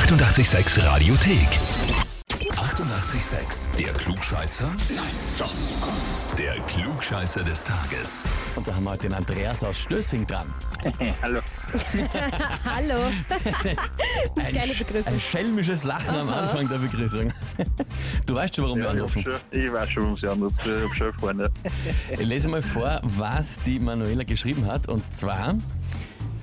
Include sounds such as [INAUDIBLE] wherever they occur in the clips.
886 Radiothek. 88,6. Der Klugscheißer? Nein, doch. Der Klugscheißer des Tages. Und da haben wir heute den Andreas aus Stößing dran. [LAUGHS] Hallo. [LAUGHS] Hallo. [LAUGHS] Ein, Geile Begrüßung. ein schelmisches Lachen am Anfang der Begrüßung. Du weißt schon, warum wir Ja, ich, hab anrufen. schon, ich weiß schon, warum Sie anrufen. Ich habe schon. Ja. Ich lese mal vor, was die Manuela geschrieben hat. Und zwar,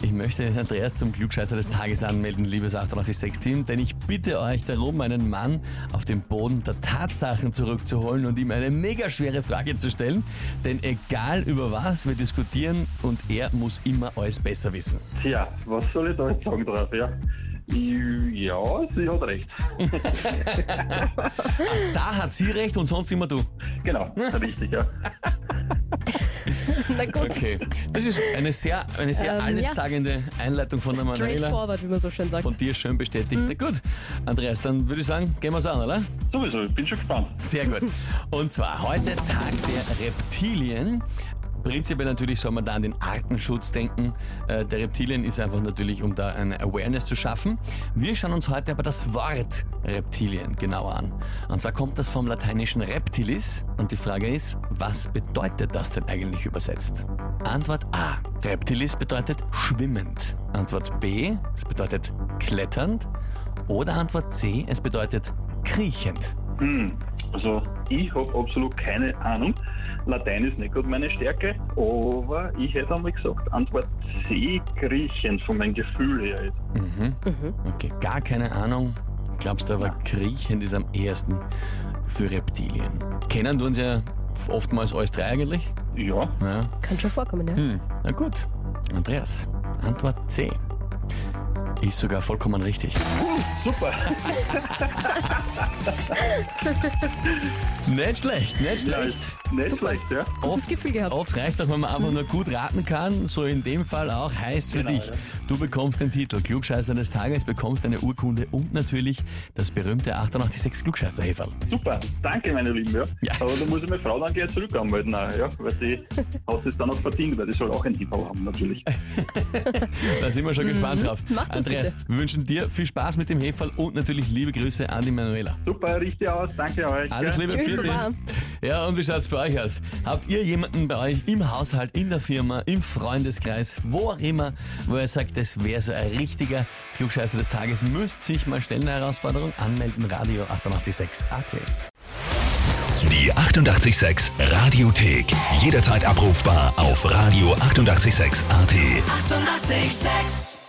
ich möchte den Andreas zum Klugscheißer des Tages anmelden, liebes 886-Team, denn ich bitte euch darum, einen Mann auf den Boden der Tatsachen zurückzuholen und ihm eine mega schwere Frage zu stellen. Denn egal über was wir diskutieren und er muss immer alles besser wissen. Tja, was soll ich da jetzt sagen drauf? Ja, ja sie hat recht. [LAUGHS] Da hat sie recht und sonst immer du. Genau, richtig, ja. [LAUGHS] [LAUGHS] Na gut. Okay. Das ist eine sehr, eine sehr Ähm, allessagende Einleitung von der Manuela. Straightforward, wie man so schön sagt. Von dir schön bestätigt. Mhm. Na gut, Andreas, dann würde ich sagen, gehen wir's an, oder? Sowieso, ich bin schon gespannt. Sehr gut. Und zwar heute Tag der Reptilien. Prinzipiell natürlich soll man da an den Artenschutz denken. Äh, der Reptilien ist einfach natürlich, um da eine Awareness zu schaffen. Wir schauen uns heute aber das Wort Reptilien genauer an. Und zwar kommt das vom lateinischen Reptilis. Und die Frage ist, was bedeutet das denn eigentlich übersetzt? Antwort A. Reptilis bedeutet schwimmend. Antwort B. Es bedeutet kletternd. Oder Antwort C. Es bedeutet kriechend. Hm, also, ich habe absolut keine Ahnung. Latein ist nicht gerade meine Stärke, aber ich hätte einmal gesagt, Antwort C, kriechend von meinem Gefühl her. Jetzt. Mhm. Okay, gar keine Ahnung. Glaubst du aber, kriechend ist am ehesten für Reptilien. Kennen du uns ja oftmals alles drei eigentlich? Ja, Ja. Kann schon vorkommen, ja. Hm, na gut. Andreas, Antwort C. Ist sogar vollkommen richtig. super. [LAUGHS] [LAUGHS] Nicht schlecht, nicht schlecht. nicht Super. schlecht, ja. Gutes Gefühl gehabt. Oft reicht auch, wenn man einfach nur gut raten kann. So in dem Fall auch heißt für Genau, dich, ja. du bekommst den Titel Klugscheißer des Tages, bekommst eine Urkunde und natürlich das berühmte 886 klugscheißer -Häferl. Super, danke meine Lieben. Ja. Ja. Aber da muss ich meine Frau dann gleich zurück anmelden, auch, ja, weil sie [LAUGHS] hat es dann auch verdient, weil die soll auch ein Titel haben natürlich. [LAUGHS] Da sind wir schon gespannt drauf. Mach das Andreas, wir wünschen dir viel Spaß mit dem Heferl und natürlich liebe Grüße an die Manuela. Super, richtig aus, danke euch. Alles? Liebe Tschüss, Baba. dich. Ja, und wie schaut's bei euch aus? Habt ihr jemanden bei euch im Haushalt, in der Firma, im Freundeskreis, wo auch immer, wo ihr sagt, das wäre so ein richtiger Klugscheißer des Tages, müsst sich mal stellen, eine Herausforderung, anmelden, Radio 886 AT. Die 88,6 Radiothek. Jederzeit abrufbar auf radio886.at. 88,6. Eighty-eight, sex.